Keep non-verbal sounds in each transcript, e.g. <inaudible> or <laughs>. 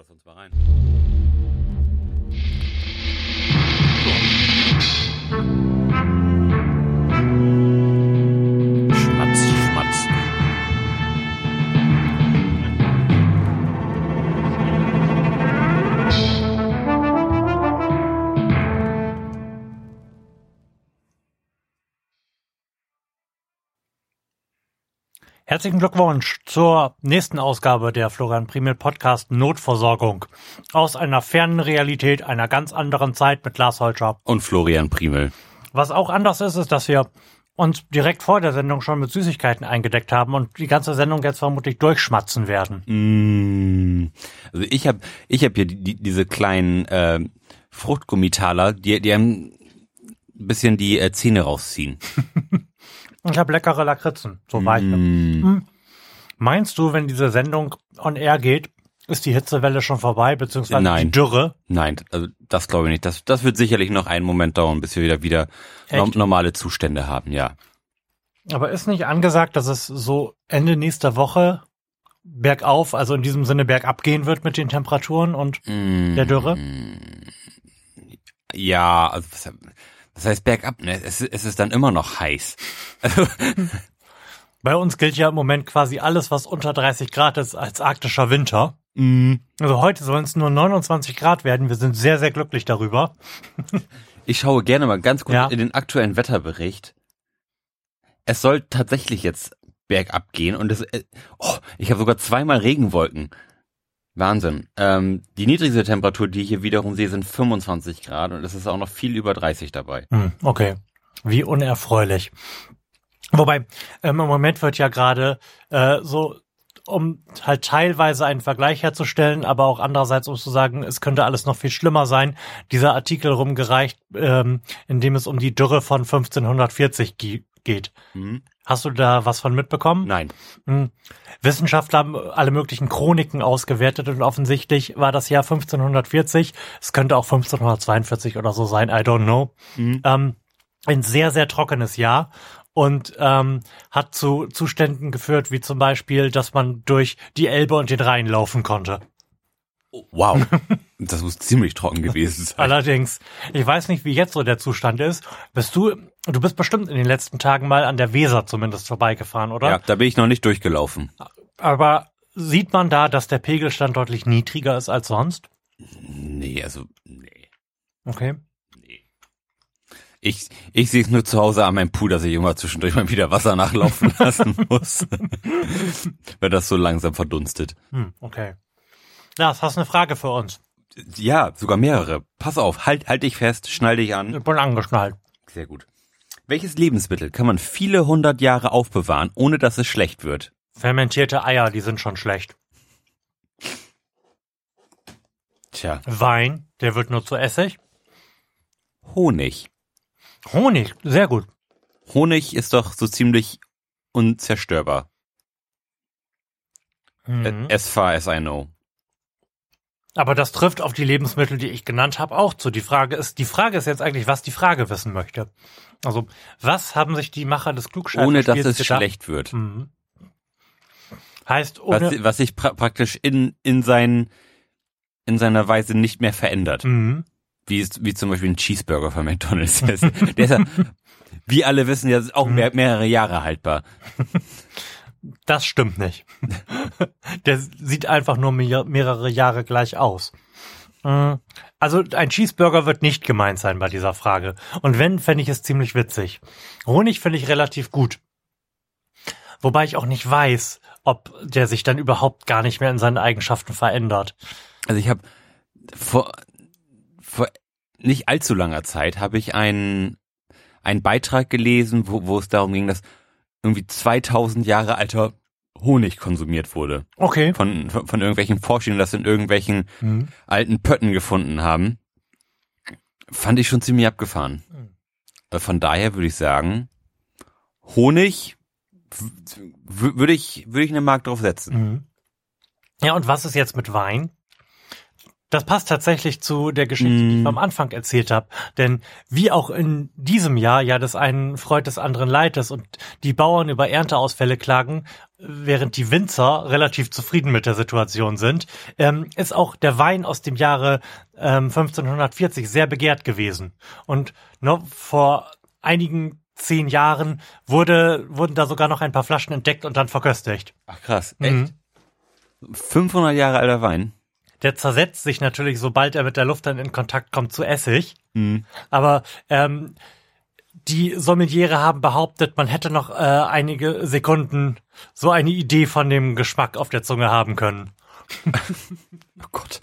doch sonst mal rein. Herzlichen Glückwunsch zur nächsten Ausgabe der Florian Primel Podcast Notversorgung. Aus einer fernen Realität einer ganz anderen Zeit mit Lars Holscher. Und Florian Primel. Was auch anders ist, ist, dass wir uns direkt vor der Sendung schon mit Süßigkeiten eingedeckt haben und die ganze Sendung jetzt vermutlich durchschmatzen werden. Mm. Also ich habe ich hab hier die, die, diese kleinen äh, Fruchtgummitaler, die, die einem ein bisschen die äh, Zähne rausziehen. <laughs> Ich habe leckere Lakritzen, so weiche. Mm. Meinst du, wenn diese Sendung on air geht, ist die Hitzewelle schon vorbei, beziehungsweise Nein. die Dürre? Nein, also das glaube ich nicht. Das, das wird sicherlich noch einen Moment dauern, bis wir wieder wieder Echt? normale Zustände haben, ja. Aber ist nicht angesagt, dass es so Ende nächster Woche bergauf, also in diesem Sinne bergab gehen wird mit den Temperaturen und Mm. der Dürre? Ja, also was heißt bergab? Ne? Es, es ist dann immer noch heiß. <laughs> Bei uns gilt ja im Moment quasi alles, was unter 30 Grad ist, als arktischer Winter. mm, Also heute sollen es nur 29 Grad werden. Wir sind sehr, sehr glücklich darüber. <laughs> ich schaue gerne mal ganz kurz Ja. in den aktuellen Wetterbericht. Es soll tatsächlich jetzt bergab gehen und es, äh, oh, ich habe sogar zweimal Regenwolken. Wahnsinn. Ähm, die niedrigste Temperatur, die ich hier wiederum sehe, sind 25 Grad und es ist auch noch viel über 30 dabei. Hm, okay. Wie unerfreulich. Wobei, ähm, im Moment wird ja gerade äh, so, um halt teilweise einen Vergleich herzustellen, aber auch andererseits, um zu sagen, es könnte alles noch viel schlimmer sein, dieser Artikel rumgereicht, ähm, in dem es um die Dürre von 1540 ge geht. Hm? Hast du da was von mitbekommen? Nein. Hm. Wissenschaftler haben alle möglichen Chroniken ausgewertet und offensichtlich war das Jahr 1540, es könnte auch 1542 oder so sein, I don't know, Mhm. ähm, ein sehr, sehr trockenes Jahr und ähm, hat zu Zuständen geführt, wie zum Beispiel, dass man durch die Elbe und den Rhein laufen konnte. Oh, wow. Das muss ziemlich trocken gewesen sein. Allerdings, ich weiß nicht, wie jetzt so der Zustand ist. Bist du, du bist bestimmt in den letzten Tagen mal an der Weser zumindest vorbeigefahren, oder? Ja, da bin ich noch nicht durchgelaufen. Aber sieht man da, dass der Pegelstand deutlich niedriger ist als sonst? Nee, also, nee. Okay. Nee. Ich, ich sehe es nur zu Hause an meinem Pool, dass ich immer zwischendurch mal wieder Wasser nachlaufen <laughs> lassen muss. <laughs> Weil das so langsam verdunstet. Hm, okay. Lars, hast du eine Frage für uns? Ja, sogar mehrere. Pass auf, halt, halt dich fest, schnall dich an. Ich bin angeschnallt. Sehr gut. Welches Lebensmittel kann man viele hundert Jahre aufbewahren, ohne dass es schlecht wird? Fermentierte Eier, die sind schon schlecht. Tja, Wein, der wird nur zu Essig. Honig. Honig, sehr gut. Honig ist doch so ziemlich unzerstörbar. Mhm. As far as I know. Aber das trifft auf die Lebensmittel, die ich genannt habe, auch zu. Die Frage ist, die Frage ist jetzt eigentlich, was die Frage wissen möchte. Also, was haben sich die Macher des Klugscheißers Ohne dass es schlecht wird. Mhm. Heißt, ohne, was, was sich pra praktisch in, in, sein, in seiner Weise nicht mehr verändert. mhm. Wie, wie zum Beispiel ein Cheeseburger von McDonalds. Der ist, der ist ja, <laughs> wie alle wissen, ja auch mehr, mehrere Jahre haltbar. Das stimmt nicht. <laughs> Der sieht einfach nur mehr- mehrere Jahre gleich aus. Mm, Also ein Cheeseburger wird nicht gemeint sein bei dieser Frage. Und wenn, fände ich es ziemlich witzig. Honig finde ich relativ gut. Wobei ich auch nicht weiß, ob der sich dann überhaupt gar nicht mehr in seinen Eigenschaften verändert. Also ich habe vor, vor nicht allzu langer Zeit habe ich einen, einen Beitrag gelesen, wo, wo es darum ging, dass irgendwie 2000 Jahre alter Honig konsumiert wurde. Okay. Von, von, von irgendwelchen Forschern, das in irgendwelchen Mhm. alten Pötten gefunden haben. Fand ich schon ziemlich abgefahren. Mhm. Von daher würde ich sagen, Honig würde ich, würde ich eine Mark drauf setzen. Mhm. Ja, und was ist jetzt mit Wein? Das passt tatsächlich zu der Geschichte, die ich Mm. am Anfang erzählt habe. Denn wie auch in diesem Jahr ja des einen freut des anderen leidet und die Bauern über Ernteausfälle klagen, während die Winzer relativ zufrieden mit der Situation sind, ähm, ist auch der Wein aus dem Jahre ähm, 1540 sehr begehrt gewesen. Und noch vor einigen zehn Jahren wurde, wurden da sogar noch ein paar Flaschen entdeckt und dann verköstigt. Ach krass, echt? Mhm. 500 Jahre alter Wein. Der zersetzt sich natürlich, sobald er mit der Luft dann in Kontakt kommt, zu Essig. Mhm. Aber ähm, die Sommeliere haben behauptet, man hätte noch äh, einige Sekunden so eine Idee von dem Geschmack auf der Zunge haben können. <laughs> Oh Gott.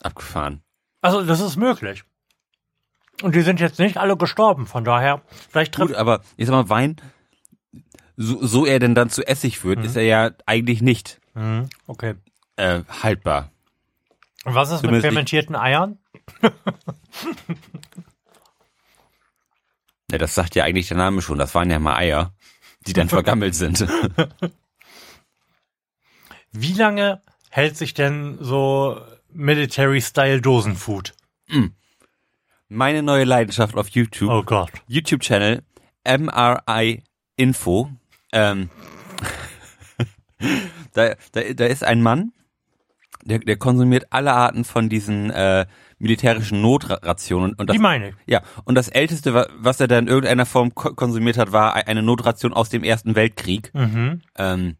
Abgefahren. Also das ist möglich. Und die sind jetzt nicht alle gestorben, von daher vielleicht Gut, aber ich sag mal, Wein, so, so er denn dann zu Essig wird, ist er ja eigentlich nicht Mhm, okay. äh, haltbar. Und was ist mit Zumindest nicht- fermentierten Eiern? <laughs> Ja, das sagt ja eigentlich der Name schon. Das waren ja mal Eier, die dann vergammelt sind. <laughs> Wie lange hält sich denn so Military-Style Dosenfood? Meine neue Leidenschaft auf YouTube, Oh Gott. YouTube-Channel MRI Info. Ähm, <laughs> da, da, da ist ein Mann, der, der konsumiert alle Arten von diesen äh, militärischen Notrationen. Und das, Die meine ich. ja, und das älteste, wa- was er da in irgendeiner Form ko konsumiert hat, war eine Notration aus dem Ersten Weltkrieg. Mhm. Ähm,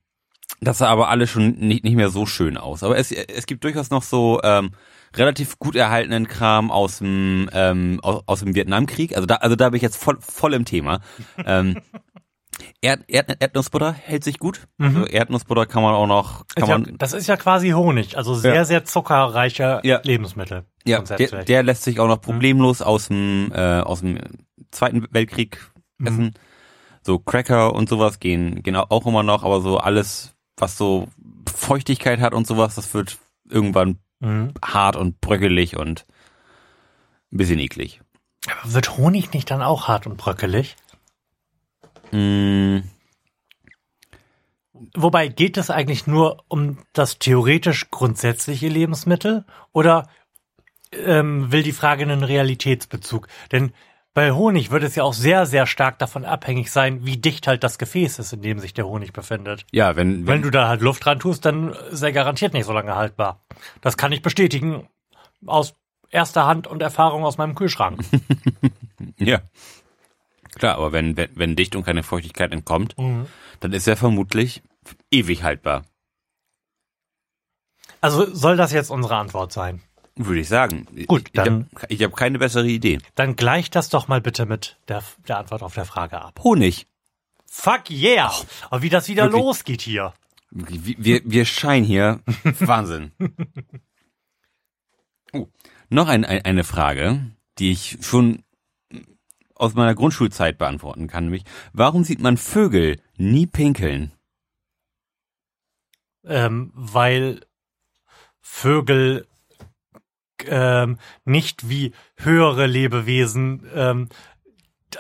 das sah aber alles schon nicht, nicht mehr so schön aus. Aber es, es gibt durchaus noch so ähm, relativ gut erhaltenen Kram aus dem ähm, aus, aus dem Vietnamkrieg. Also da, also da bin ich jetzt voll, voll im Thema. ähm, <laughs> Erd, Erd, Erdnussbutter hält sich gut. Also Erdnussbutter kann man auch noch, kann ja, man, das ist ja quasi Honig, also sehr, Ja. sehr zuckerreiche Ja. Lebensmittel. ja, der, der lässt sich auch noch problemlos aus dem äh, aus dem Zweiten Weltkrieg essen. So Cracker und sowas gehen gehen auch immer noch, aber so alles, was so Feuchtigkeit hat und sowas, das wird irgendwann Mhm. hart und bröckelig und ein bisschen eklig. Aber wird Honig nicht dann auch hart und bröckelig? Mm, Wobei, geht es eigentlich nur um das theoretisch grundsätzliche Lebensmittel oder ähm, will die Frage einen Realitätsbezug? Denn bei Honig wird es ja auch sehr, sehr stark davon abhängig sein, wie dicht halt das Gefäß ist, in dem sich der Honig befindet. ja, wenn, Wenn wenn, du da halt Luft dran tust, dann ist er garantiert nicht so lange haltbar. Das kann ich bestätigen aus erster Hand und Erfahrung aus meinem Kühlschrank. <laughs> ja. Klar, aber wenn, wenn, wenn Dichtung keine Feuchtigkeit entkommt, Mhm. dann ist er vermutlich ewig haltbar. Also soll das jetzt unsere Antwort sein? Würde ich sagen. Gut, ich, ich dann- habe hab keine bessere Idee. Dann gleicht das doch mal bitte mit der, der Antwort auf der Frage ab. Honig. Fuck yeah! Aber wie das wieder Wirklich? losgeht hier. Wir, wir, wir scheinen hier. <laughs> Wahnsinn. Oh, noch ein, ein, eine Frage, die ich schon aus meiner Grundschulzeit beantworten kann, nämlich, warum sieht man Vögel nie pinkeln? Ähm, weil Vögel ähm, nicht wie höhere Lebewesen ähm,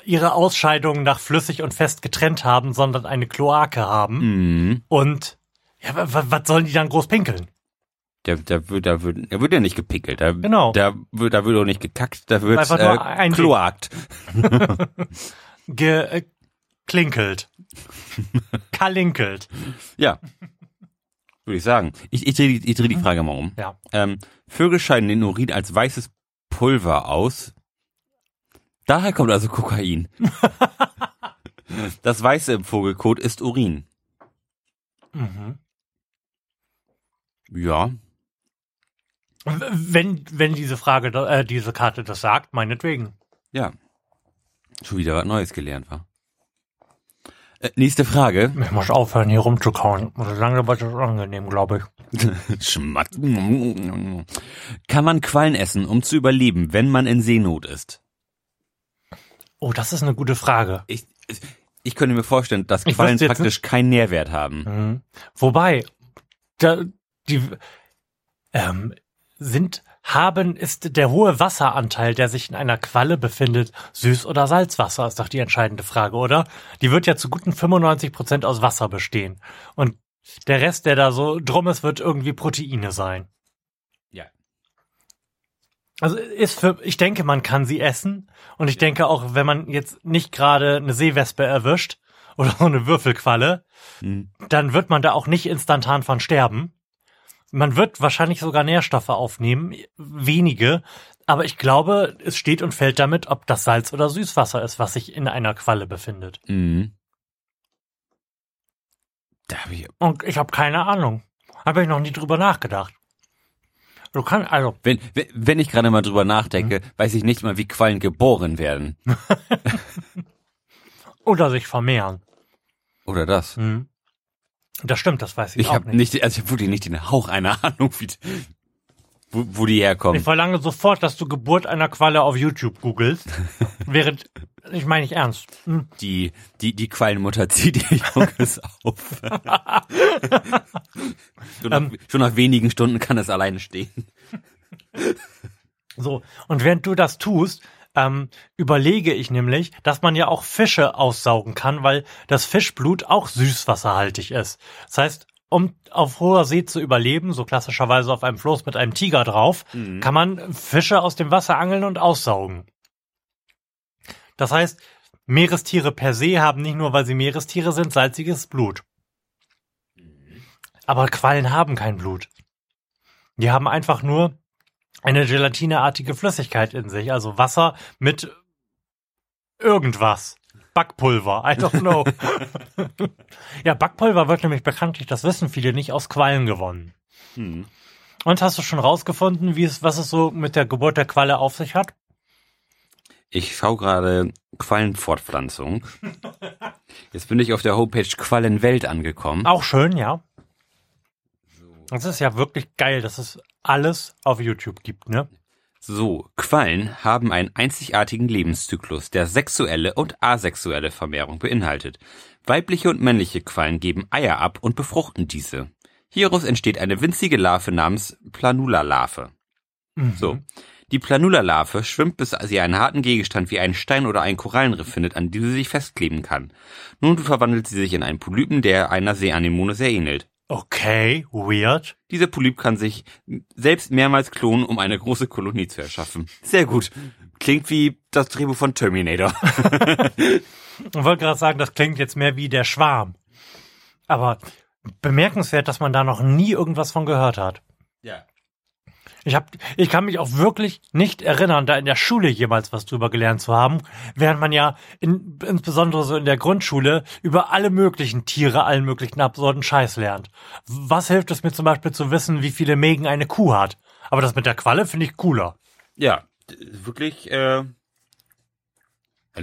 ihre Ausscheidungen nach flüssig und fest getrennt haben, sondern eine Kloake haben. Mhm. Und ja, wa- wa- was sollen die dann groß pinkeln? Der, der wird, da wird, er wird ja nicht gepickelt. Da, Genau. Da wird, da wird auch nicht gekackt, da wird Einfach nur äh, kloakt. <laughs> Geklinkelt. <laughs> Kalinkelt. Ja. Würde ich sagen. Ich, ich drehe die, ich dreh die Frage mal um. Ja. Ähm, Vögel scheiden den Urin als weißes Pulver aus. Daher kommt also Kokain. <laughs> das Weiße im Vogelkot ist Urin. Mhm. Ja. Wenn, wenn diese Frage, äh, diese Karte das sagt, meinetwegen. Ja. Schon wieder was Neues gelernt, war. Äh, nächste Frage. Ich muss aufhören, hier rumzukauen. So lange wird das angenehm, glaube ich. <laughs> Schmatz. Kann man Quallen essen, um zu überleben, wenn man in Seenot ist? Oh, das ist eine gute Frage. Ich, ich könnte mir vorstellen, dass Quallen praktisch keinen Nährwert haben. Mhm. Wobei, da, die ähm, sind, haben, ist der hohe Wasseranteil, der sich in einer Qualle befindet, Süß- oder Salzwasser, ist doch die entscheidende Frage, oder? Die wird ja zu guten 95 Prozent aus Wasser bestehen. Und der Rest, der da so drum ist, wird irgendwie Proteine sein. Ja. Also ist für, ich denke, man kann sie essen. Und ich denke auch, wenn man jetzt nicht gerade eine Seewespe erwischt oder so eine Würfelqualle, Hm. dann wird man da auch nicht instantan von sterben. Man wird wahrscheinlich sogar Nährstoffe aufnehmen, wenige. Aber ich glaube, es steht und fällt damit, ob das Salz oder Süßwasser ist, was sich in einer Qualle befindet. Mhm. Da hab ich, Und ich habe keine Ahnung. Habe ich noch nie drüber nachgedacht. Du kannst, also, wenn, wenn- wenn ich gerade mal drüber nachdenke, Mhm. weiß ich nicht mal, wie Quallen geboren werden. <laughs> oder sich vermehren. Oder das. Mhm. Das stimmt, das weiß ich, Ich auch habe nicht. nicht, also ich habe wirklich nicht den Hauch einer <laughs> Ahnung, wie, wo, wo die herkommen. Ich verlange sofort, dass du Geburt einer Qualle auf YouTube googelst. <laughs> während, ich meine nicht ernst. Hm. Die, die, die Quallenmutter zieht ihr <laughs> Junges auf. schon, nach, schon nach wenigen Stunden kann es alleine stehen. So, und während du das tust, ähm, überlege ich nämlich, dass man ja auch Fische aussaugen kann, weil das Fischblut auch süßwasserhaltig ist. Das heißt, um auf hoher See zu überleben, so klassischerweise auf einem Floß mit einem Tiger drauf, kann man Fische aus dem Wasser angeln und aussaugen. Das heißt, Meerestiere per se haben nicht nur, weil sie Meerestiere sind, salziges Blut. Aber Quallen haben kein Blut. Die haben einfach nur eine gelatineartige Flüssigkeit in sich, also Wasser mit irgendwas. Backpulver, I don't know. <laughs> ja, Backpulver wird nämlich bekanntlich, das wissen viele nicht, aus Quallen gewonnen. Hm. Und hast du schon rausgefunden, wie es, was es so mit der Geburt der Qualle auf sich hat? Ich schaue gerade Quallenfortpflanzung. Jetzt bin ich auf der Homepage Quallenwelt angekommen. Auch schön, ja. Das ist ja wirklich geil, dass es alles auf YouTube gibt, ne? So, Quallen haben einen einzigartigen Lebenszyklus, der sexuelle und asexuelle Vermehrung beinhaltet. Weibliche und männliche Quallen geben Eier ab und befruchten diese. Hieraus entsteht eine winzige Larve namens Planula-Larve. So. Die Planula-Larve schwimmt, bis sie einen harten Gegenstand wie einen Stein oder einen Korallenriff findet, an dem sie sich festkleben kann. Nun verwandelt sie sich in einen Polypen, der einer Seeanemone sehr ähnelt. Okay, weird. Dieser Polyp kann sich selbst mehrmals klonen, um eine große Kolonie zu erschaffen. Sehr gut. Klingt wie das Drehbuch von Terminator. <laughs> Ich wollte gerade sagen, das klingt jetzt mehr wie der Schwarm. Aber bemerkenswert, dass man da noch nie irgendwas von gehört hat. Ja. Ich hab, ich kann mich auch wirklich nicht erinnern, da in der Schule jemals was drüber gelernt zu haben, während man ja in, insbesondere so in der Grundschule über alle möglichen Tiere, allen möglichen absurden Scheiß lernt. Was hilft es mir zum Beispiel zu wissen, wie viele Mägen eine Kuh hat? Aber das mit der Qualle finde ich cooler. Ja, wirklich äh,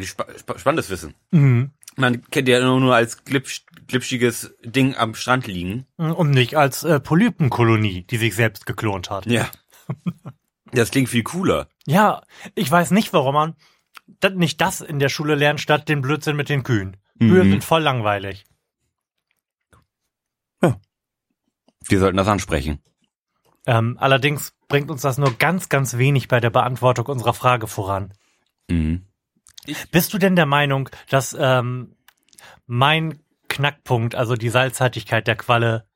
spa spa spannendes Wissen. Mhm. Man kennt ja nur, nur als glitsch glitschiges Ding am Strand liegen. Und nicht als äh, Polypenkolonie, die sich selbst geklont hat. Ja. Das klingt viel cooler. Ja, ich weiß nicht, warum man das, nicht das in der Schule lernt, statt den Blödsinn mit den Kühen. Kühe Mhm. sind voll langweilig. Wir sollten das ansprechen. Ähm, allerdings bringt uns das nur ganz, ganz wenig bei der Beantwortung unserer Frage voran. Mhm. Bist du denn der Meinung, dass ähm, mein Knackpunkt, also die Salzhaltigkeit der Qualle,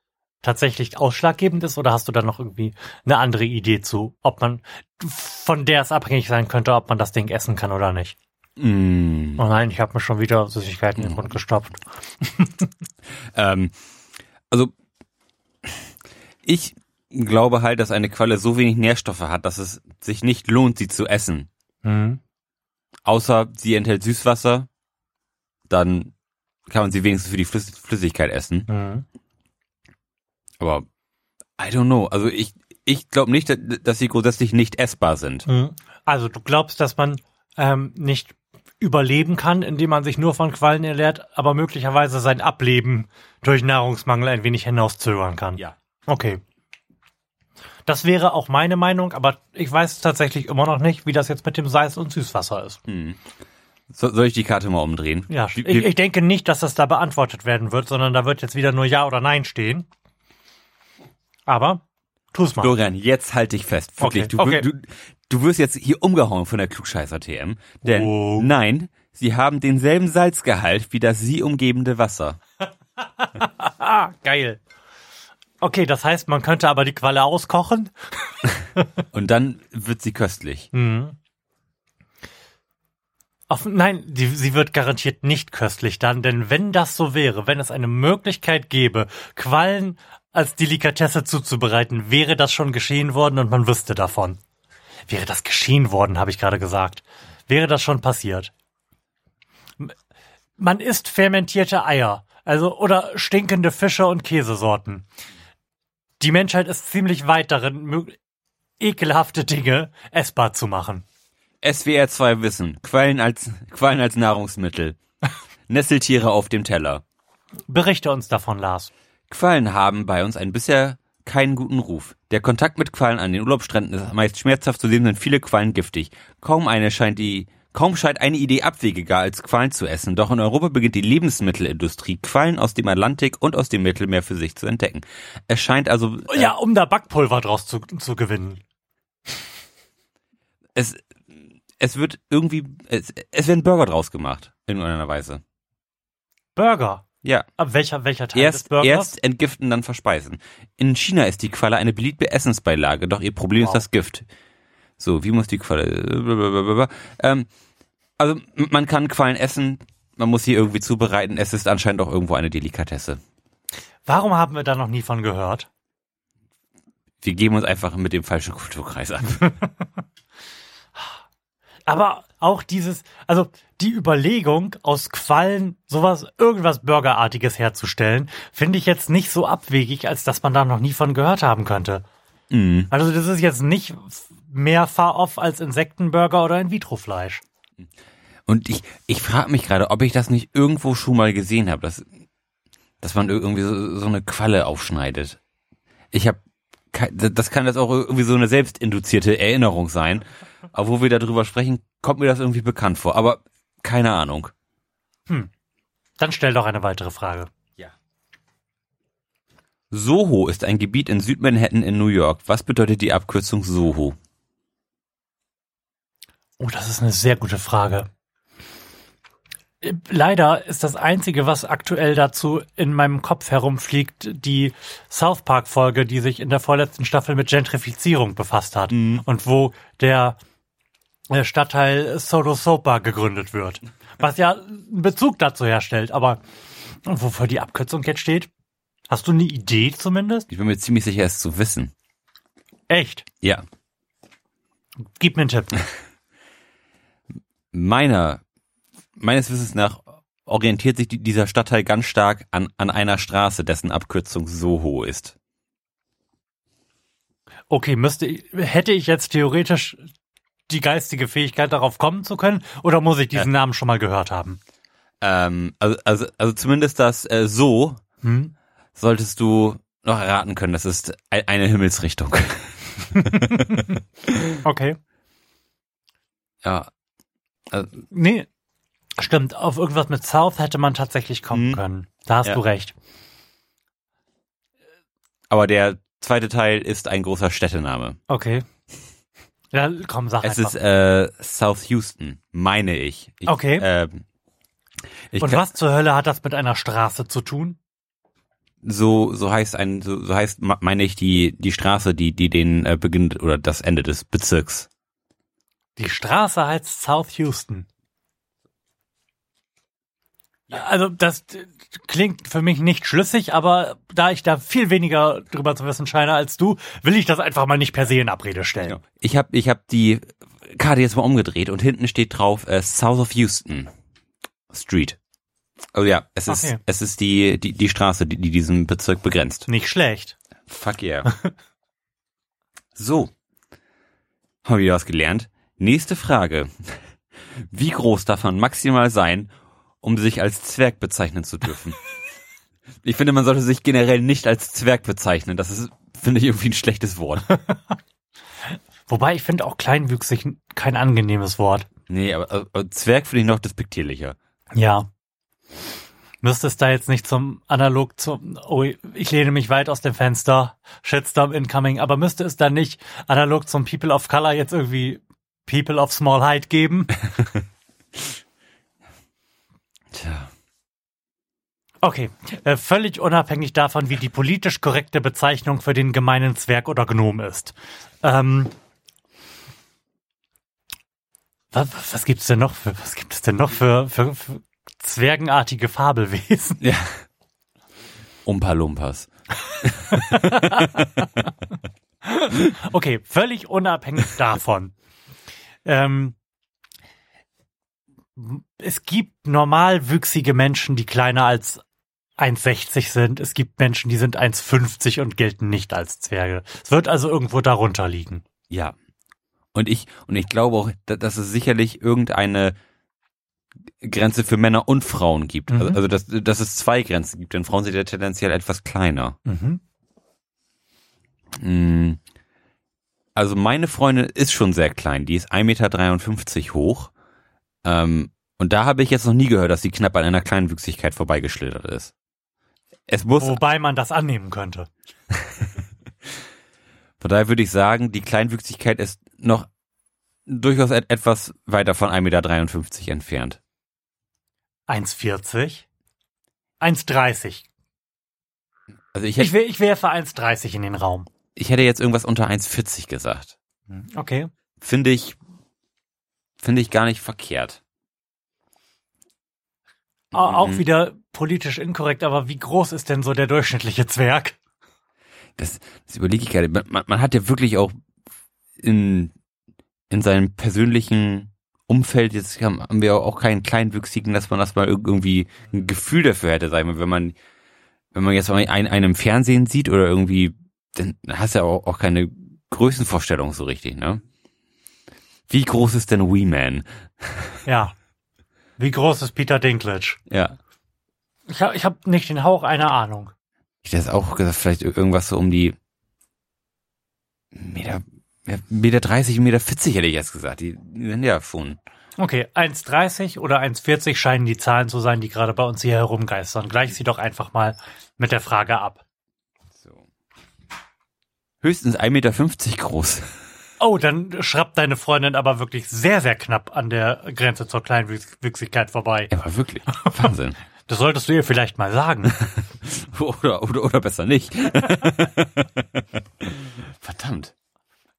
tatsächlich ausschlaggebend ist oder hast du da noch irgendwie eine andere Idee zu, ob man von der es abhängig sein könnte, ob man das Ding essen kann oder nicht? Mhm. Oh nein, ich habe mir schon wieder Süßigkeiten in den Mund gestopft. <laughs> Ähm, also ich glaube halt, dass eine Qualle so wenig Nährstoffe hat, dass es sich nicht lohnt, sie zu essen. Mhm. Außer sie enthält Süßwasser, dann kann man sie wenigstens für die Flüss Flüssigkeit essen. Mhm. Aber I don't know. Also ich, ich glaube nicht, dass- sie grundsätzlich nicht essbar sind. Mhm. Also du glaubst, dass man ähm, nicht überleben kann, indem man sich nur von Quallen ernährt, aber möglicherweise sein Ableben durch Nahrungsmangel ein wenig hinauszögern kann. Ja. Okay. Das wäre auch meine Meinung, aber ich weiß tatsächlich immer noch nicht, wie das jetzt mit dem Salz und Süßwasser ist. So, soll ich die Karte mal umdrehen? Ja, ich, ich denke nicht, dass das da beantwortet werden wird, sondern da wird jetzt wieder nur Ja oder Nein stehen. Aber tu's mal. Florian, jetzt halt dich fest. Wirklich. Okay, Du, okay. du, du wirst jetzt hier umgehauen von der Klugscheißer-TM. Denn Oh. nein, sie haben denselben Salzgehalt wie das sie umgebende Wasser. <laughs> Geil. Okay, das heißt, man könnte aber die Qualle auskochen. <laughs> Und dann wird sie köstlich. Mhm. Auf, nein, die, sie wird garantiert nicht köstlich dann, denn wenn das so wäre, wenn es eine Möglichkeit gäbe, Quallen als Delikatesse zuzubereiten, wäre das schon geschehen worden und man wüsste davon. Wäre das geschehen worden, habe ich gerade gesagt. Wäre das schon passiert. Man isst fermentierte Eier, also oder stinkende Fische und Käsesorten. Die Menschheit ist ziemlich weit darin, ekelhafte Dinge essbar zu machen. SWR 2 Wissen. Quallen als, Quallen als Nahrungsmittel. <laughs> Nesseltiere auf dem Teller. Berichte uns davon, Lars. Quallen haben bei uns einen bisher keinen guten Ruf. Der Kontakt mit Quallen an den Urlaubsstränden ist meist schmerzhaft, zudem sind viele Quallen giftig. Kaum eine scheint die Kaum scheint eine Idee abwegiger als Quallen zu essen, doch in Europa beginnt die Lebensmittelindustrie, Quallen aus dem Atlantik und aus dem Mittelmeer für sich zu entdecken. Es scheint also. Äh, ja, um da Backpulver draus zu, zu gewinnen. Es, es wird irgendwie, es, es werden Burger draus gemacht, in irgendeiner Weise. Burger? Ja. Ab welcher, welcher Teil erst, des Burgers? Erst entgiften, dann verspeisen. In China ist die Qualle eine beliebte Essensbeilage, doch ihr Problem wow. ist das Gift. So, wie muss die Qualle? Ähm, also man kann Quallen essen, man muss sie irgendwie zubereiten. Es ist anscheinend auch irgendwo eine Delikatesse. Warum haben wir da noch nie von gehört? Wir geben uns einfach mit dem falschen Kulturkreis an. <laughs> Aber auch dieses, also die Überlegung, aus Quallen sowas, irgendwas Burgerartiges herzustellen, finde ich jetzt nicht so abwegig, als dass man da noch nie von gehört haben könnte. Mm. Also das ist jetzt nicht mehr Far-Off als Insektenburger oder In-vitro-Fleisch. Und ich, ich frage mich gerade, ob ich das nicht irgendwo schon mal gesehen habe, dass, dass man irgendwie so, so eine Qualle aufschneidet. Ich habe, das kann jetzt auch irgendwie so eine selbstinduzierte Erinnerung sein. Aber wo wir darüber sprechen, kommt mir das irgendwie bekannt vor. Aber keine Ahnung. Hm. Dann stell doch eine weitere Frage. Ja. Soho ist ein Gebiet in Südmanhattan in New York. Was bedeutet die Abkürzung Soho? Oh, das ist eine sehr gute Frage. Leider ist das Einzige, was aktuell dazu in meinem Kopf herumfliegt, die South Park Folge, die sich in der vorletzten Staffel mit Gentrifizierung befasst hat mhm. und wo der Stadtteil Sodosopa gegründet wird. Was ja einen Bezug dazu herstellt, aber wofür die Abkürzung jetzt steht? Hast du eine Idee zumindest? Ich bin mir ziemlich sicher, es zu wissen. Echt? Ja. Gib mir einen Tipp. <laughs> meiner, meines Wissens nach orientiert sich dieser Stadtteil ganz stark an, an einer Straße, dessen Abkürzung Soho ist. Okay, müsste, hätte ich jetzt theoretisch die geistige Fähigkeit, darauf kommen zu können, oder muss ich diesen äh, Namen schon mal gehört haben? Ähm, also, also, also zumindest das äh, so hm? solltest du noch erraten können. Das ist eine Himmelsrichtung. <laughs> okay. Ja, also, nee, stimmt. Auf irgendwas mit South hätte man tatsächlich kommen mhm. können. Da hast ja. du recht. Aber der zweite Teil ist ein großer Städtename. Okay. Ja, komm, sag Es einfach. ist äh, South Houston, meine ich. ich okay. Äh, ich Und was zur Hölle hat das mit einer Straße zu tun? So so heißt ein so, so heißt meine ich die die Straße, die die den äh, Beginn oder das Ende des Bezirks die Straße heißt South Houston. Also das klingt für mich nicht schlüssig, aber da ich da viel weniger drüber zu wissen scheine als du, will ich das einfach mal nicht per se in Abrede stellen. Ich habe ich hab die Karte jetzt mal umgedreht und hinten steht drauf äh, South of Houston Street. Oh ja, es ist okay. es ist die die die Straße, die, die diesen Bezirk begrenzt. Nicht schlecht. Fuck yeah. <laughs> so. Haben wir was gelernt? Nächste Frage. Wie groß darf man maximal sein, um sich als Zwerg bezeichnen zu dürfen? <laughs> ich finde, man sollte sich generell nicht als Zwerg bezeichnen. Das ist, finde ich, irgendwie ein schlechtes Wort. <laughs> Wobei ich finde auch kleinwüchsig kein angenehmes Wort. Nee, aber, aber Zwerg finde ich noch despektierlicher. Ja. Müsste es da jetzt nicht zum Analog zum, oh, ich lehne mich weit aus dem Fenster, Shitstorm incoming, aber müsste es dann nicht analog zum People of Color jetzt irgendwie People of Small Height geben. <laughs> Okay, äh, völlig unabhängig davon, wie die politisch korrekte Bezeichnung für den gemeinen Zwerg oder Gnom ist. Ähm, was, was gibt's denn noch für, was gibt es denn noch für, für, für zwergenartige Fabelwesen? Ja. Umpa Lumpas. <laughs> Okay, völlig unabhängig davon. Ähm, es gibt normalwüchsige Menschen, die kleiner als 1,60 sind. Es gibt Menschen, die sind 1,50 und gelten nicht als Zwerge. Es wird also irgendwo darunter liegen. Ja. Und ich, und ich glaube auch, da- dass es sicherlich irgendeine Grenze für Männer und Frauen gibt. Mhm. Also, also dass, dass es zwei Grenzen gibt, denn Frauen sind ja tendenziell etwas kleiner. Mhm. Mm. Also meine Freundin ist schon sehr klein, die ist 1,53 Meter hoch. Ähm, und da habe ich jetzt noch nie gehört, dass sie knapp an einer Kleinwüchsigkeit vorbeigeschlittert ist. Es muss, Wobei man das annehmen könnte. <laughs> von daher würde ich sagen, die Kleinwüchsigkeit ist noch durchaus et etwas weiter von 1,53 Meter entfernt. 1,40? 1,30. Also ich Ich, hätte, wär- ich werfe 1,30 in den Raum. ich hätte jetzt irgendwas unter 1,40 gesagt. Okay. Finde ich, finde ich gar nicht verkehrt. Au- Auch Mhm. wieder politisch inkorrekt, aber wie groß ist denn so der durchschnittliche Zwerg? Das, das überlege ich gerade. Man, man- hat ja wirklich auch in, in seinem persönlichen Umfeld, jetzt haben, haben wir auch keinen Kleinwüchsigen, dass man das mal irg- irgendwie ein Gefühl dafür hätte, sagen wir, wenn man, wenn man jetzt mal einen, einen im Fernsehen sieht oder irgendwie, dann hast du ja auch, auch keine Größenvorstellung so richtig, ne? Wie groß ist denn Wee Man? Ja. <laughs> Wie groß ist Peter Dinklage? Ja. Ich habe ich hab nicht den Hauch einer Ahnung. Ich hätte auch gesagt, vielleicht irgendwas so um die Meter, Meter 30, Meter 40 hätte ich jetzt gesagt. Die, die sind ja schon. Okay, 1,30 oder 1,40 scheinen die Zahlen zu sein, die gerade bei uns hier herumgeistern. Gleich sie doch einfach mal mit der Frage ab. So. Höchstens 1,50 Meter groß. Oh, dann schrappt deine Freundin aber wirklich sehr, sehr knapp an der Grenze zur Kleinwüchsigkeit vorbei. Ja, aber wirklich. Wahnsinn. <laughs> Das solltest du ihr vielleicht mal sagen. <laughs> oder, oder, oder besser nicht. <laughs> Verdammt.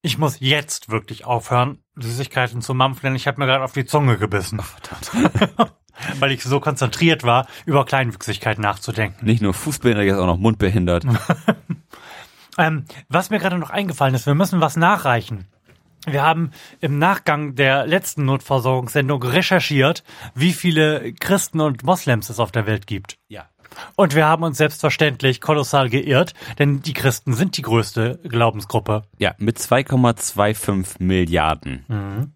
Ich muss jetzt wirklich aufhören, Süßigkeiten zu mampfen, denn ich habe mir gerade auf die Zunge gebissen, Verdammt. weil ich so konzentriert war, über Kleinwüchsigkeit nachzudenken. Nicht nur fußbehindert, jetzt auch noch mundbehindert. Ähm, was mir gerade noch eingefallen ist, wir müssen was nachreichen. Wir haben im Nachgang der letzten Notversorgungssendung recherchiert, wie viele Christen und Moslems es auf der Welt gibt. Ja. Und wir haben uns selbstverständlich kolossal geirrt, denn die Christen sind die größte Glaubensgruppe. Ja, mit 2,25 Milliarden.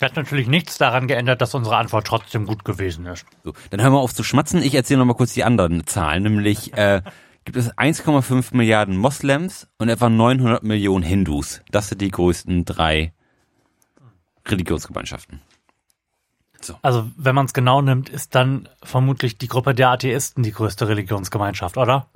Hat natürlich nichts daran geändert, dass unsere Antwort trotzdem gut gewesen ist. So, dann hören wir auf zu schmatzen. Ich erzähle noch mal kurz die anderen Zahlen, nämlich äh, gibt es 1,5 Milliarden Moslems und etwa 900 Millionen Hindus. Das sind die größten drei Religionsgemeinschaften. Also, wenn man es genau nimmt, ist dann vermutlich die Gruppe der Atheisten die größte Religionsgemeinschaft, oder?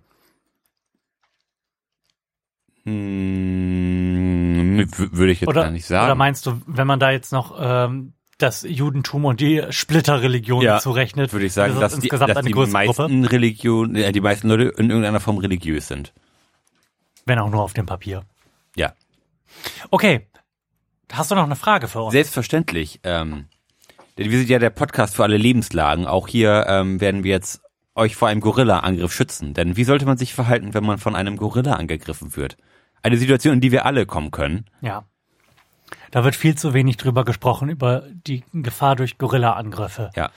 Hm, würde ich jetzt Oder, gar nicht sagen. oder meinst du, wenn man da jetzt noch ähm, das Judentum und die Splitterreligionen Ja, zurechnet, würde ich sagen, das dass die, dass die meisten Religionen, äh, die meisten Leute in irgendeiner Form religiös sind. wenn auch nur auf dem Papier. Ja. Okay, hast du noch eine Frage für uns? Selbstverständlich. Ähm, denn wir sind ja der Podcast für alle Lebenslagen. Auch hier ähm, werden wir jetzt euch vor einem Gorilla-Angriff schützen. Denn wie sollte man sich verhalten, wenn man von einem Gorilla angegriffen wird? Eine Situation, in die wir alle kommen können. Ja. Da wird viel zu wenig drüber gesprochen, über die Gefahr durch Gorilla-Angriffe. Ja.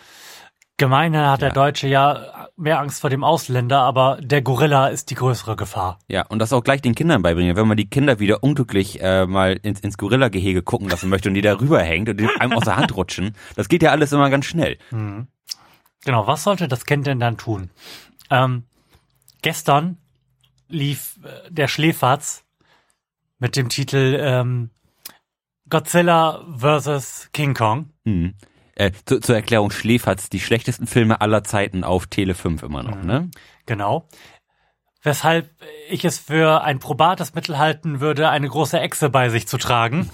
Gemeine hat Ja. der Deutsche ja mehr Angst vor dem Ausländer, aber der Gorilla ist die größere Gefahr. Ja, und das auch gleich den Kindern beibringen. Wenn man die Kinder wieder unglücklich äh, mal ins, ins Gorilla-Gehege gucken lassen möchte und die da rüberhängt und die einem aus der Hand rutschen, <laughs> das geht ja alles immer ganz schnell. Genau, was sollte das Kind denn dann tun? Ähm, gestern lief äh, der Schläferz mit dem Titel ähm, Godzilla vs. King Kong. Hm. Äh, zu, zur Erklärung, Schläferz, die schlechtesten Filme aller Zeiten auf Tele 5 immer noch, ne? Genau. weshalb ich es für ein probates Mittel halten würde, eine große Echse bei sich zu tragen,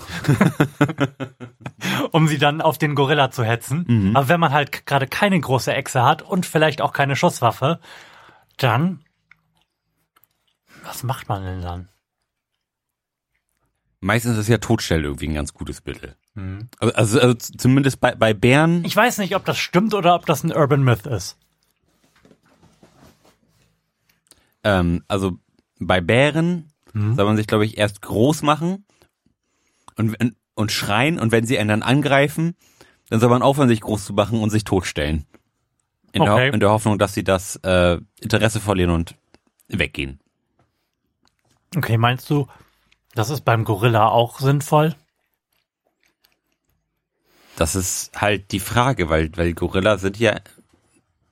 <laughs> um sie dann auf den Gorilla zu hetzen. Mhm. Aber wenn man halt gerade keine große Echse hat und vielleicht auch keine Schusswaffe, dann was macht man denn dann? Meistens ist ja Totstellen irgendwie ein ganz gutes Mittel. Also, also, also zumindest bei, bei Bären. Ich weiß nicht, ob das stimmt oder ob das ein Urban Myth ist. Ähm, also bei Bären soll man sich, glaube ich, erst groß machen und, und schreien und wenn sie einen dann angreifen, dann soll man aufhören, sich groß zu machen und sich totstellen. In, der, Okay. Ho- in der Hoffnung, dass sie das äh, Interesse verlieren und weggehen. Okay, meinst du, das ist beim Gorilla auch sinnvoll? Das ist halt die Frage, weil, weil Gorilla sind ja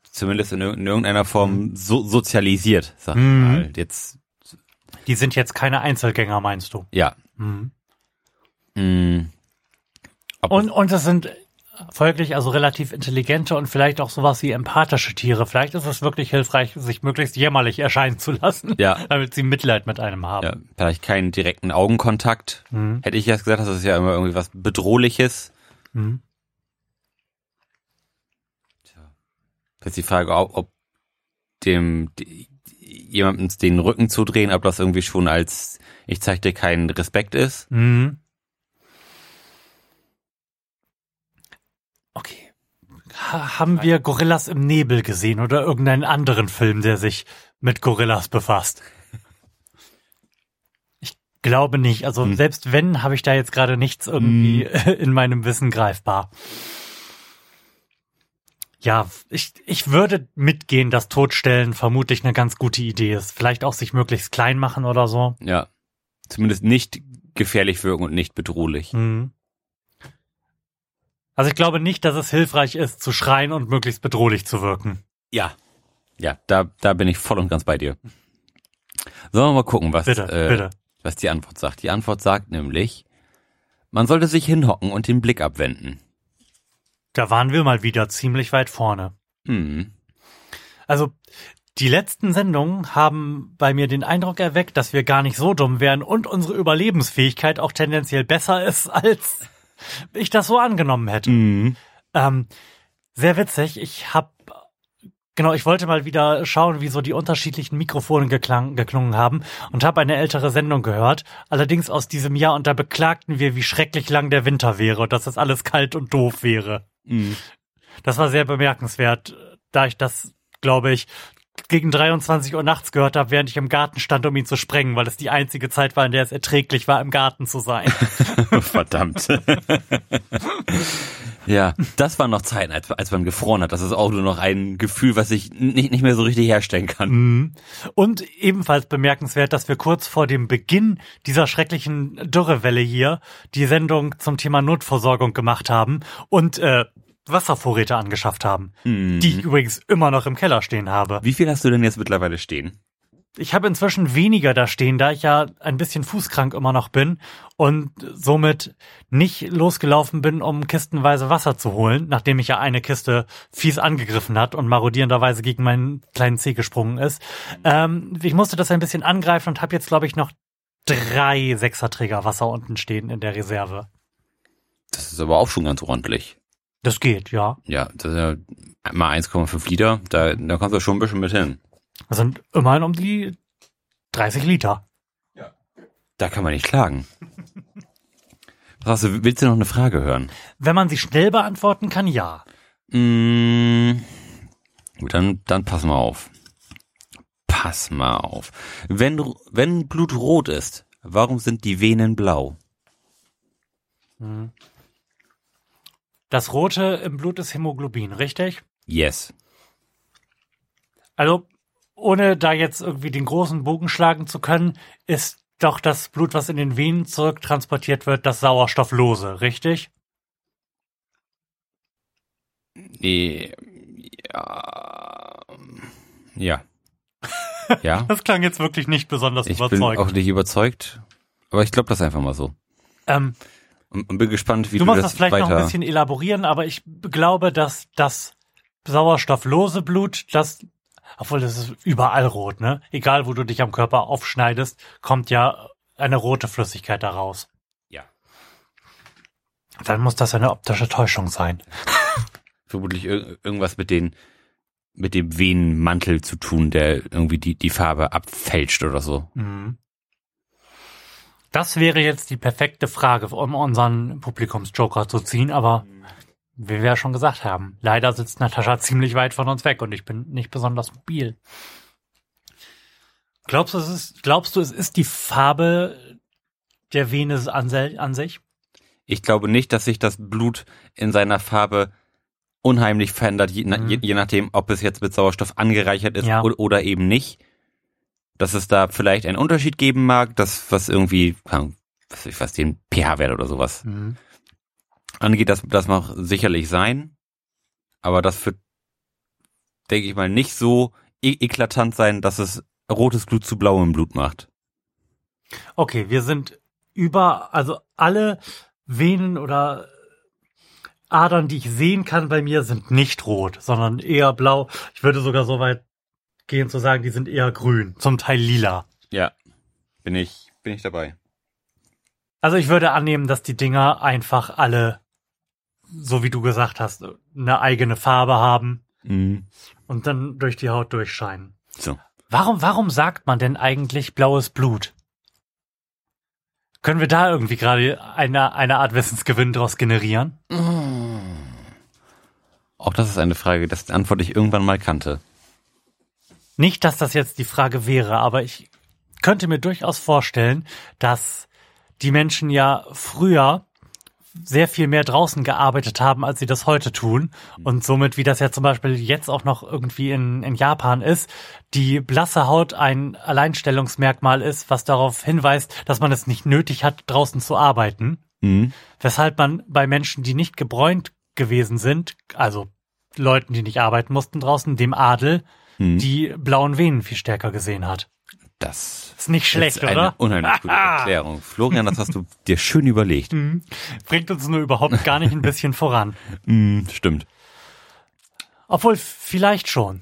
zumindest in, irg- in irgendeiner Form so, sozialisiert, sag ich Mhm. mal. Jetzt, Die sind jetzt keine Einzelgänger, meinst du? ja. Mhm. Ob, Und, und es sind folglich also relativ intelligente und vielleicht auch sowas wie empathische Tiere. Vielleicht ist es wirklich hilfreich, sich möglichst jämmerlich erscheinen zu lassen, Ja. <laughs> damit sie Mitleid mit einem haben. ja, vielleicht keinen direkten Augenkontakt. Mhm. Hätte ich jetzt gesagt, das ist ja immer irgendwie was Bedrohliches. Mhm. Jetzt die Frage, ob, ob dem die, jemandem den Rücken zudrehen, ob das irgendwie schon als ich zeig dir keinen Respekt ist. Mhm. Okay. Ha haben wir Gorillas im Nebel gesehen oder irgendeinen anderen Film, der sich mit Gorillas befasst? Ich glaube nicht. Also Hm. selbst wenn, habe ich da jetzt gerade nichts irgendwie <laughs> in meinem Wissen greifbar. Ja, ich, ich würde mitgehen, dass Todstellen vermutlich eine ganz gute Idee ist. Vielleicht auch sich möglichst klein machen oder so. Ja. Zumindest nicht gefährlich wirken und nicht bedrohlich. Mhm. Also ich glaube nicht, dass es hilfreich ist, zu schreien und möglichst bedrohlich zu wirken. Ja. Ja, da, da bin ich voll und ganz bei dir. Sollen wir mal gucken, was, Bitte, äh, bitte. was die Antwort sagt. Die Antwort sagt nämlich, man sollte sich hinhocken und den Blick abwenden. Da waren wir mal wieder ziemlich weit vorne. Hm. Also die letzten Sendungen haben bei mir den Eindruck erweckt, dass wir gar nicht so dumm wären und unsere Überlebensfähigkeit auch tendenziell besser ist, als ich das so angenommen hätte. Mhm. Ähm, sehr witzig. Ich habe genau, ich wollte mal wieder schauen, wie so die unterschiedlichen Mikrofone geklang, geklungen haben und habe eine ältere Sendung gehört, allerdings aus diesem Jahr und da beklagten wir, wie schrecklich lang der Winter wäre und dass das alles kalt und doof wäre. Mhm. Das war sehr bemerkenswert, da ich das, glaube ich, gegen 23 Uhr nachts gehört habe, während ich im Garten stand, um ihn zu sprengen, weil es die einzige Zeit war, in der es erträglich war, im Garten zu sein. <laughs> Verdammt. <laughs> ja, das waren noch Zeiten, als, als man gefroren hat. Das ist auch nur noch ein Gefühl, was ich nicht, nicht mehr so richtig herstellen kann. Mhm. Und ebenfalls bemerkenswert, dass wir kurz vor dem Beginn dieser schrecklichen Dürrewelle hier die Sendung zum Thema Notversorgung gemacht haben und äh, Wasservorräte angeschafft haben, Mhm. die ich übrigens immer noch im Keller stehen habe. Wie viel hast du denn jetzt mittlerweile stehen? Ich habe inzwischen weniger da stehen, da ich ja ein bisschen fußkrank immer noch bin und somit nicht losgelaufen bin, um kistenweise Wasser zu holen, nachdem ich ja eine Kiste fies angegriffen hat und marodierenderweise gegen meinen kleinen Zeh gesprungen ist. Ähm, ich musste das ein bisschen angreifen und habe jetzt, glaube ich, noch drei Sechserträger Wasser unten stehen in der Reserve. Das ist aber auch schon ganz ordentlich. Das geht, ja. Ja, das ist ja mal 1,5 Liter. Da, da kommst du schon ein bisschen mit hin. Das sind immerhin um die 30 Liter. Da kann man nicht klagen. Was hast du, willst du noch eine Frage hören? Wenn man sie schnell beantworten kann, ja. Mm, gut, dann, dann pass mal auf. Pass mal auf. Wenn, wenn Blut rot ist, warum sind die Venen blau? Das Rote im Blut ist Hämoglobin, richtig? Yes. Also, ohne da jetzt irgendwie den großen Bogen schlagen zu können, ist doch das Blut, was in den Venen zurücktransportiert wird, das Sauerstofflose, richtig? Eh, Ja. Ja. <laughs> Ja. Das klang jetzt wirklich nicht besonders Ich bin überzeugend. auch nicht überzeugt. Aber ich glaube das einfach mal so. Ähm, Und, und bin gespannt, wie du du, musst das das vielleicht weiter... noch ein bisschen elaborieren, aber ich glaube, dass das sauerstofflose Blut das Obwohl es ist überall rot, ne? Egal, wo du dich am Körper aufschneidest, kommt ja eine rote Flüssigkeit daraus. Ja. Dann muss das eine optische Täuschung sein. <laughs> Vermutlich ir irgendwas mit den mit dem Venenmantel zu tun, der irgendwie die, die Farbe abfälscht oder so. Mhm. Das wäre jetzt die perfekte Frage, um unseren Publikumsjoker zu ziehen, aber wie wir ja schon gesagt haben, leider sitzt Natascha ziemlich weit von uns weg und ich bin nicht besonders mobil. Glaubst du, es ist, glaubst du, es ist die Farbe der Venus an, an sich? Ich glaube nicht, dass sich das Blut in seiner Farbe unheimlich verändert, je, Mhm. je, je nachdem, ob es jetzt mit Sauerstoff angereichert ist Ja. oder, oder eben nicht. Dass es da vielleicht einen Unterschied geben mag, das was irgendwie, was, weiß ich, was den pH-Wert oder sowas Mhm. angeht, das, das mag sicherlich sein. Aber das wird, denke ich mal, nicht so e eklatant sein, dass es rotes Blut zu blauem Blut macht. Okay, wir sind über, also alle Venen oder Adern, die ich sehen kann bei mir, sind nicht rot, sondern eher blau. Ich würde sogar so weit gehen zu sagen, die sind eher grün, zum Teil lila. Ja, bin ich, bin ich dabei. Also ich würde annehmen, dass die Dinger einfach alle, so wie du gesagt hast, eine eigene Farbe haben Mhm. und dann durch die Haut durchscheinen. So. Warum, warum sagt man denn eigentlich blaues Blut? Können wir da irgendwie gerade eine, eine Art Wissensgewinn draus generieren? Auch das ist eine Frage, das die Antwort ich irgendwann mal kannte. Nicht, dass das jetzt die Frage wäre, aber ich könnte mir durchaus vorstellen, dass die Menschen ja früher sehr viel mehr draußen gearbeitet haben, als sie das heute tun. Und somit, wie das ja zum Beispiel jetzt auch noch irgendwie in, in Japan ist, die blasse Haut ein Alleinstellungsmerkmal ist, was darauf hinweist, dass man es nicht nötig hat, draußen zu arbeiten. Mhm. Weshalb man bei Menschen, die nicht gebräunt gewesen sind, also Leuten, die nicht arbeiten mussten draußen, dem Adel, Mhm. die blauen Venen viel stärker gesehen hat. Das Ist nicht schlecht, ist eine oder? unheimlich gute <laughs> Erklärung. Florian, das hast du dir schön überlegt. Mhm. Bringt uns nur überhaupt gar nicht ein bisschen voran. <laughs> Mhm, stimmt. Obwohl, vielleicht schon.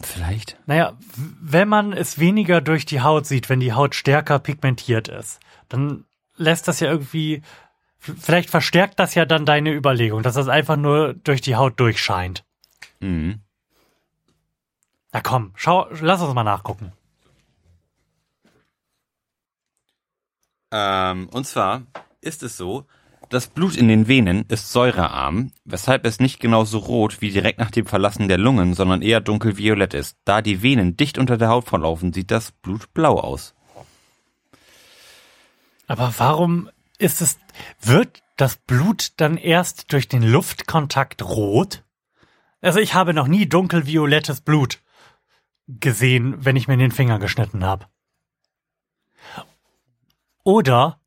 Vielleicht. Naja, wenn man es weniger durch die Haut sieht, wenn die Haut stärker pigmentiert ist, dann lässt das ja irgendwie, vielleicht verstärkt das ja dann deine Überlegung, dass das einfach nur durch die Haut durchscheint. Mhm. Na komm, schau, lass uns mal nachgucken. Ähm, und zwar ist es so, das Blut in den Venen ist säurearm, weshalb es nicht genauso rot wie direkt nach dem Verlassen der Lungen, sondern eher dunkelviolett ist. Da die Venen dicht unter der Haut verlaufen, sieht das Blut blau aus. Aber warum ist es, wird das Blut dann erst durch den Luftkontakt rot? Also ich habe noch nie dunkelviolettes Blut gesehen, wenn ich mir den Finger geschnitten habe. Oder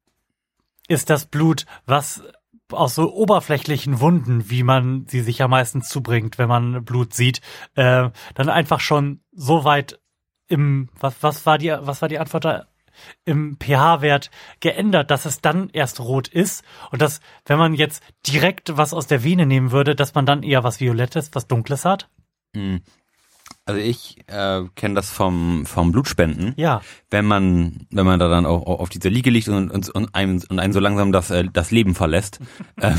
ist das Blut, was aus so oberflächlichen Wunden, wie man sie sich ja meistens zubringt, wenn man Blut sieht, äh, dann einfach schon so weit im, was, was war die, was war die Antwort da? Im pH-Wert geändert, dass es dann erst rot ist und dass, wenn man jetzt direkt was aus der Vene nehmen würde, dass man dann eher was Violettes, was Dunkles hat? Also ich äh, kenne das vom, vom Blutspenden. Ja. Wenn man, wenn man da dann auch auf dieser Liege liegt und, und, und, einem, und einen so langsam das, äh, das Leben verlässt, <laughs> äh,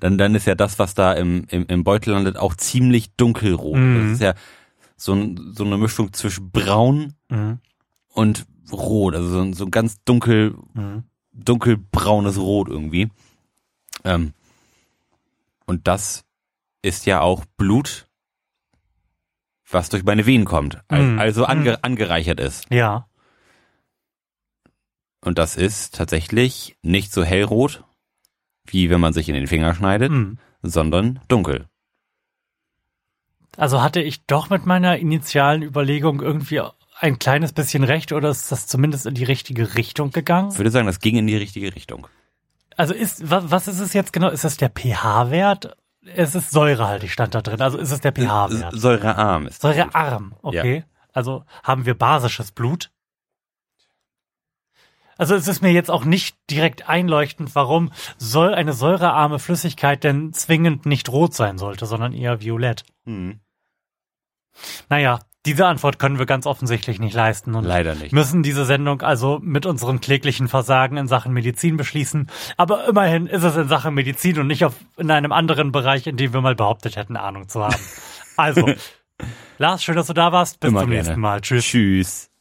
dann, dann ist ja das, was da im, im, im Beutel landet, auch ziemlich dunkelrot. Mhm. Das ist ja so, ein, so eine Mischung zwischen braun Mhm. und rot, also so, ein- so ein ganz dunkel, Mhm. dunkelbraunes Rot irgendwie. Ähm, und das ist ja auch Blut, was durch meine Venen kommt, Mhm. also ange, angereichert ist. Ja. Und das ist tatsächlich nicht so hellrot, wie wenn man sich in den Finger schneidet, Mhm. sondern dunkel. Also hatte ich doch mit meiner initialen Überlegung irgendwie ein kleines bisschen recht oder ist das zumindest in die richtige Richtung gegangen? Ich würde sagen, das ging in die richtige Richtung. Also ist, was ist es jetzt genau? Ist das der pH-Wert? Es ist säurehaltig, stand da drin. Also ist es der pH-Wert? Säurearm ist. Säurearm, okay. Also haben wir basisches Blut. Also es ist mir jetzt auch nicht direkt einleuchtend, warum soll eine säurearme Flüssigkeit denn zwingend nicht rot sein sollte, sondern eher violett. Hm. Naja, Diese Antwort können wir ganz offensichtlich nicht leisten und Leider nicht. müssen diese Sendung also mit unserem kläglichen Versagen in Sachen Medizin beschließen. Aber immerhin ist es in Sachen Medizin und nicht auf, in einem anderen Bereich, in dem wir mal behauptet hätten, Ahnung zu haben. Also, <laughs> Lars, schön, dass du da warst. Bis Immer zum gerne. nächsten Mal. Tschüss. Tschüss.